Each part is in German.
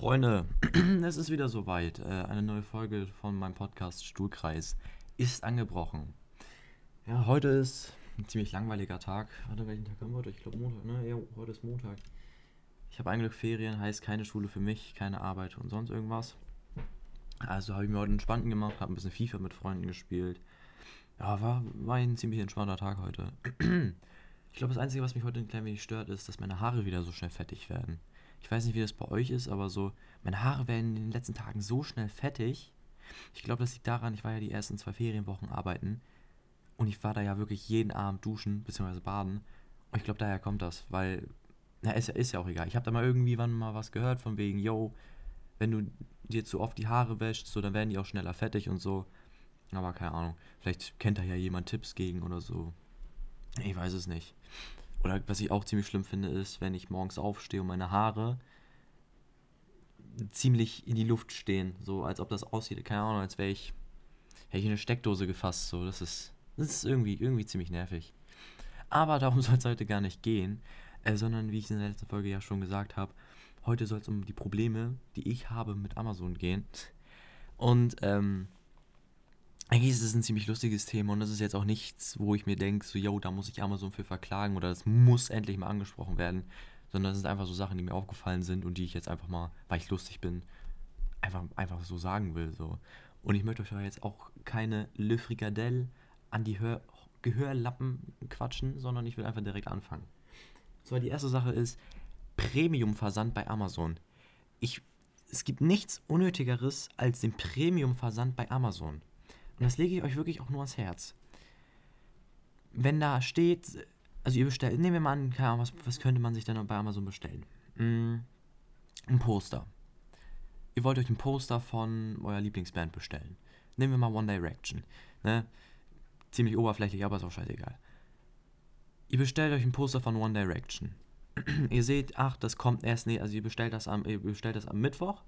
Freunde, es ist wieder soweit. Äh, eine neue Folge von meinem Podcast Stuhlkreis ist angebrochen. Ja, heute ist ein ziemlich langweiliger Tag. Warte, welchen Tag haben wir heute? Ich glaube Montag, ne? Ja, heute ist Montag. Ich habe eigentlich Ferien, heißt keine Schule für mich, keine Arbeit und sonst irgendwas. Also habe ich mir heute entspannten gemacht, habe ein bisschen FIFA mit Freunden gespielt. Ja, war, war ein ziemlich entspannter Tag heute. Ich glaube, das Einzige, was mich heute ein klein wenig stört, ist, dass meine Haare wieder so schnell fettig werden. Ich weiß nicht, wie das bei euch ist, aber so, meine Haare werden in den letzten Tagen so schnell fettig. Ich glaube, das liegt daran, ich war ja die ersten zwei Ferienwochen arbeiten und ich war da ja wirklich jeden Abend duschen bzw. baden. Und ich glaube, daher kommt das, weil, na, ist, ist ja auch egal. Ich habe da mal irgendwie wann mal was gehört von wegen, yo, wenn du dir zu oft die Haare wäschst, so, dann werden die auch schneller fettig und so. Aber keine Ahnung, vielleicht kennt da ja jemand Tipps gegen oder so. Ich weiß es nicht. Oder was ich auch ziemlich schlimm finde, ist, wenn ich morgens aufstehe und meine Haare ziemlich in die Luft stehen. So, als ob das aussieht, keine Ahnung, als wäre ich, hätte ich in eine Steckdose gefasst. So, das ist, das ist irgendwie, irgendwie ziemlich nervig. Aber darum soll es heute gar nicht gehen, äh, sondern wie ich in der letzten Folge ja schon gesagt habe, heute soll es um die Probleme, die ich habe mit Amazon gehen. Und ähm, eigentlich ist es ein ziemlich lustiges Thema und das ist jetzt auch nichts, wo ich mir denke, so, yo, da muss ich Amazon für verklagen oder das muss endlich mal angesprochen werden, sondern das sind einfach so Sachen, die mir aufgefallen sind und die ich jetzt einfach mal, weil ich lustig bin, einfach, einfach so sagen will. So. Und ich möchte euch jetzt auch keine Le Frikadelle an die Hör Gehörlappen quatschen, sondern ich will einfach direkt anfangen. So, die erste Sache ist Premium-Versand bei Amazon. Ich, es gibt nichts Unnötigeres als den Premium-Versand bei Amazon. Und das lege ich euch wirklich auch nur ans Herz. Wenn da steht, also ihr bestellt, nehmen wir mal an, was, was könnte man sich denn bei Amazon bestellen? Mm, ein Poster. Ihr wollt euch ein Poster von eurer Lieblingsband bestellen. Nehmen wir mal One Direction. Ne? Ziemlich oberflächlich, aber ist auch scheißegal. Ihr bestellt euch ein Poster von One Direction. ihr seht, ach, das kommt erst, nee, also ihr bestellt das am, ihr bestellt das am Mittwoch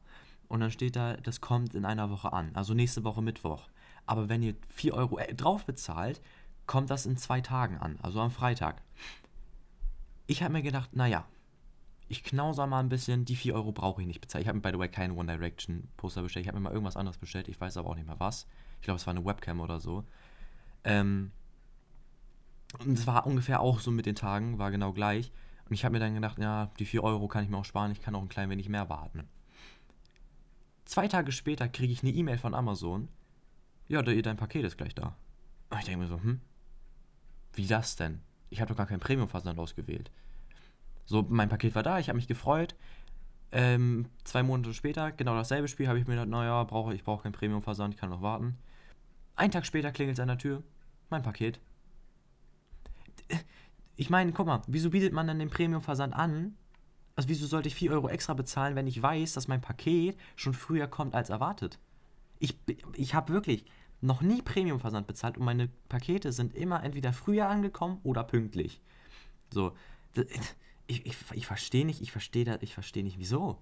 und dann steht da, das kommt in einer Woche an. Also nächste Woche Mittwoch. Aber wenn ihr 4 Euro äh, drauf bezahlt, kommt das in zwei Tagen an, also am Freitag. Ich habe mir gedacht, naja, ich knauser mal ein bisschen, die 4 Euro brauche ich nicht bezahlen. Ich habe mir, by the way, keinen One Direction Poster bestellt. Ich habe mir mal irgendwas anderes bestellt, ich weiß aber auch nicht mehr was. Ich glaube, es war eine Webcam oder so. Ähm, und es war ungefähr auch so mit den Tagen, war genau gleich. Und ich habe mir dann gedacht, ja, die 4 Euro kann ich mir auch sparen, ich kann auch ein klein wenig mehr warten. Zwei Tage später kriege ich eine E-Mail von Amazon, ja, dein Paket ist gleich da. Und ich denke mir so, hm, wie das denn? Ich habe doch gar keinen Premium-Versand ausgewählt. So, mein Paket war da, ich habe mich gefreut. Ähm, zwei Monate später, genau dasselbe Spiel, habe ich mir gedacht, naja, brauche, ich brauche keinen Premium-Versand, ich kann noch warten. Ein Tag später klingelt es an der Tür, mein Paket. Ich meine, guck mal, wieso bietet man dann den Premium-Versand an? Also wieso sollte ich 4 Euro extra bezahlen, wenn ich weiß, dass mein Paket schon früher kommt als erwartet? Ich, ich habe wirklich, noch nie Premium-Versand bezahlt und meine Pakete sind immer entweder früher angekommen oder pünktlich. So, ich, ich, ich verstehe nicht, ich verstehe das, ich verstehe nicht, wieso.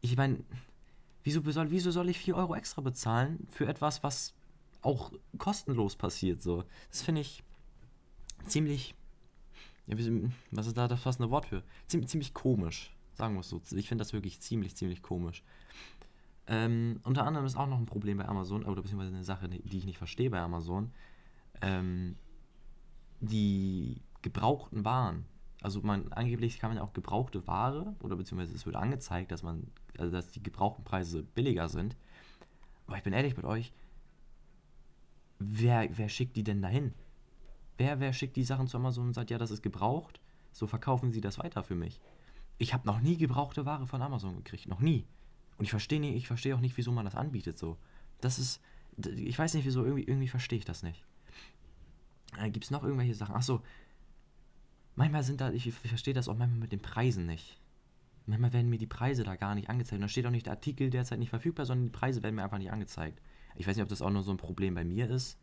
Ich meine, wieso soll, wieso soll ich 4 Euro extra bezahlen für etwas, was auch kostenlos passiert? So, das finde ich ziemlich, ja, was ist da das passende Wort für? Ziemlich, ziemlich komisch, sagen wir es so. Ich finde das wirklich ziemlich, ziemlich komisch. Ähm, unter anderem ist auch noch ein Problem bei Amazon, oder beziehungsweise eine Sache, die ich nicht verstehe bei Amazon. Ähm, die gebrauchten Waren. Also man angeblich kann man auch gebrauchte Ware, oder beziehungsweise es wird angezeigt, dass man, also dass die gebrauchten Preise billiger sind. Aber ich bin ehrlich mit euch, wer, wer schickt die denn dahin? Wer, wer schickt die Sachen zu Amazon und sagt, ja, das ist gebraucht, so verkaufen sie das weiter für mich. Ich habe noch nie gebrauchte Ware von Amazon gekriegt, noch nie. Und ich verstehe ich verstehe auch nicht, wieso man das anbietet so. Das ist, ich weiß nicht wieso, irgendwie, irgendwie verstehe ich das nicht. Äh, Gibt es noch irgendwelche Sachen? Achso, manchmal sind da, ich, ich verstehe das auch manchmal mit den Preisen nicht. Manchmal werden mir die Preise da gar nicht angezeigt. Und da steht auch nicht der Artikel derzeit nicht verfügbar, sondern die Preise werden mir einfach nicht angezeigt. Ich weiß nicht, ob das auch nur so ein Problem bei mir ist,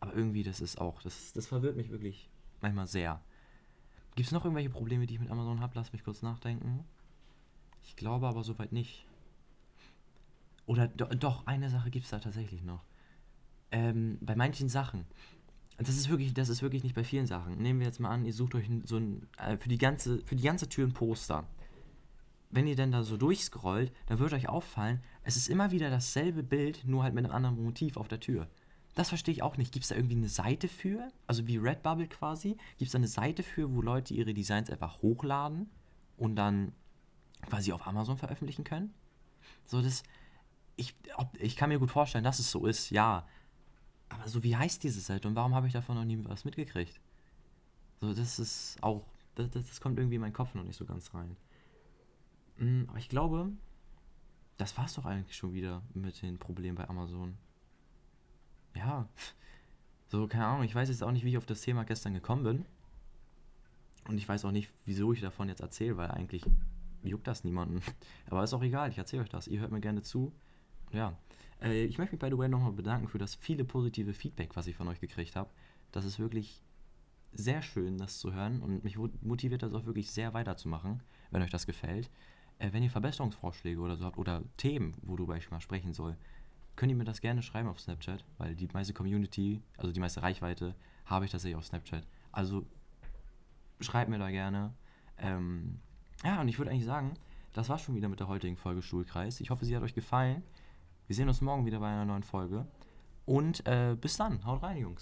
aber irgendwie, das ist auch, das, das verwirrt mich wirklich manchmal sehr. Gibt es noch irgendwelche Probleme, die ich mit Amazon habe? Lass mich kurz nachdenken. Ich glaube aber soweit nicht. Oder do, doch, eine Sache gibt es da tatsächlich noch. Ähm, bei manchen Sachen. Das ist wirklich, das ist wirklich nicht bei vielen Sachen. Nehmen wir jetzt mal an, ihr sucht euch so ein, äh, für die ganze, für die ganze Tür ein Poster. wenn ihr denn da so durchscrollt, dann wird euch auffallen, es ist immer wieder dasselbe Bild, nur halt mit einem anderen Motiv auf der Tür. Das verstehe ich auch nicht. Gibt es da irgendwie eine Seite für? Also wie Redbubble quasi? Gibt es da eine Seite für, wo Leute ihre Designs einfach hochladen und dann quasi auf Amazon veröffentlichen können? So, das. Ich, ob, ich kann mir gut vorstellen, dass es so ist, ja. Aber so, wie heißt diese Seite und warum habe ich davon noch nie was mitgekriegt? So, das ist auch. Das, das kommt irgendwie in meinen Kopf noch nicht so ganz rein. Mm, aber ich glaube, das war es doch eigentlich schon wieder mit den Problemen bei Amazon. Ja, so, keine Ahnung, ich weiß jetzt auch nicht, wie ich auf das Thema gestern gekommen bin. Und ich weiß auch nicht, wieso ich davon jetzt erzähle, weil eigentlich juckt das niemanden. Aber ist auch egal, ich erzähle euch das. Ihr hört mir gerne zu. Ja, äh, ich möchte mich by the way nochmal bedanken für das viele positive Feedback, was ich von euch gekriegt habe. Das ist wirklich sehr schön, das zu hören und mich motiviert das auch wirklich sehr weiterzumachen, wenn euch das gefällt. Äh, wenn ihr Verbesserungsvorschläge oder so habt oder Themen, worüber ich mal sprechen soll, könnt ihr mir das gerne schreiben auf Snapchat, weil die meiste Community, also die meiste Reichweite, habe ich tatsächlich auf Snapchat. Also schreibt mir da gerne. Ähm, ja, und ich würde eigentlich sagen, das war schon wieder mit der heutigen Folge Schulkreis. Ich hoffe, sie hat euch gefallen. Wir sehen uns morgen wieder bei einer neuen Folge. Und äh, bis dann. Haut rein, Jungs.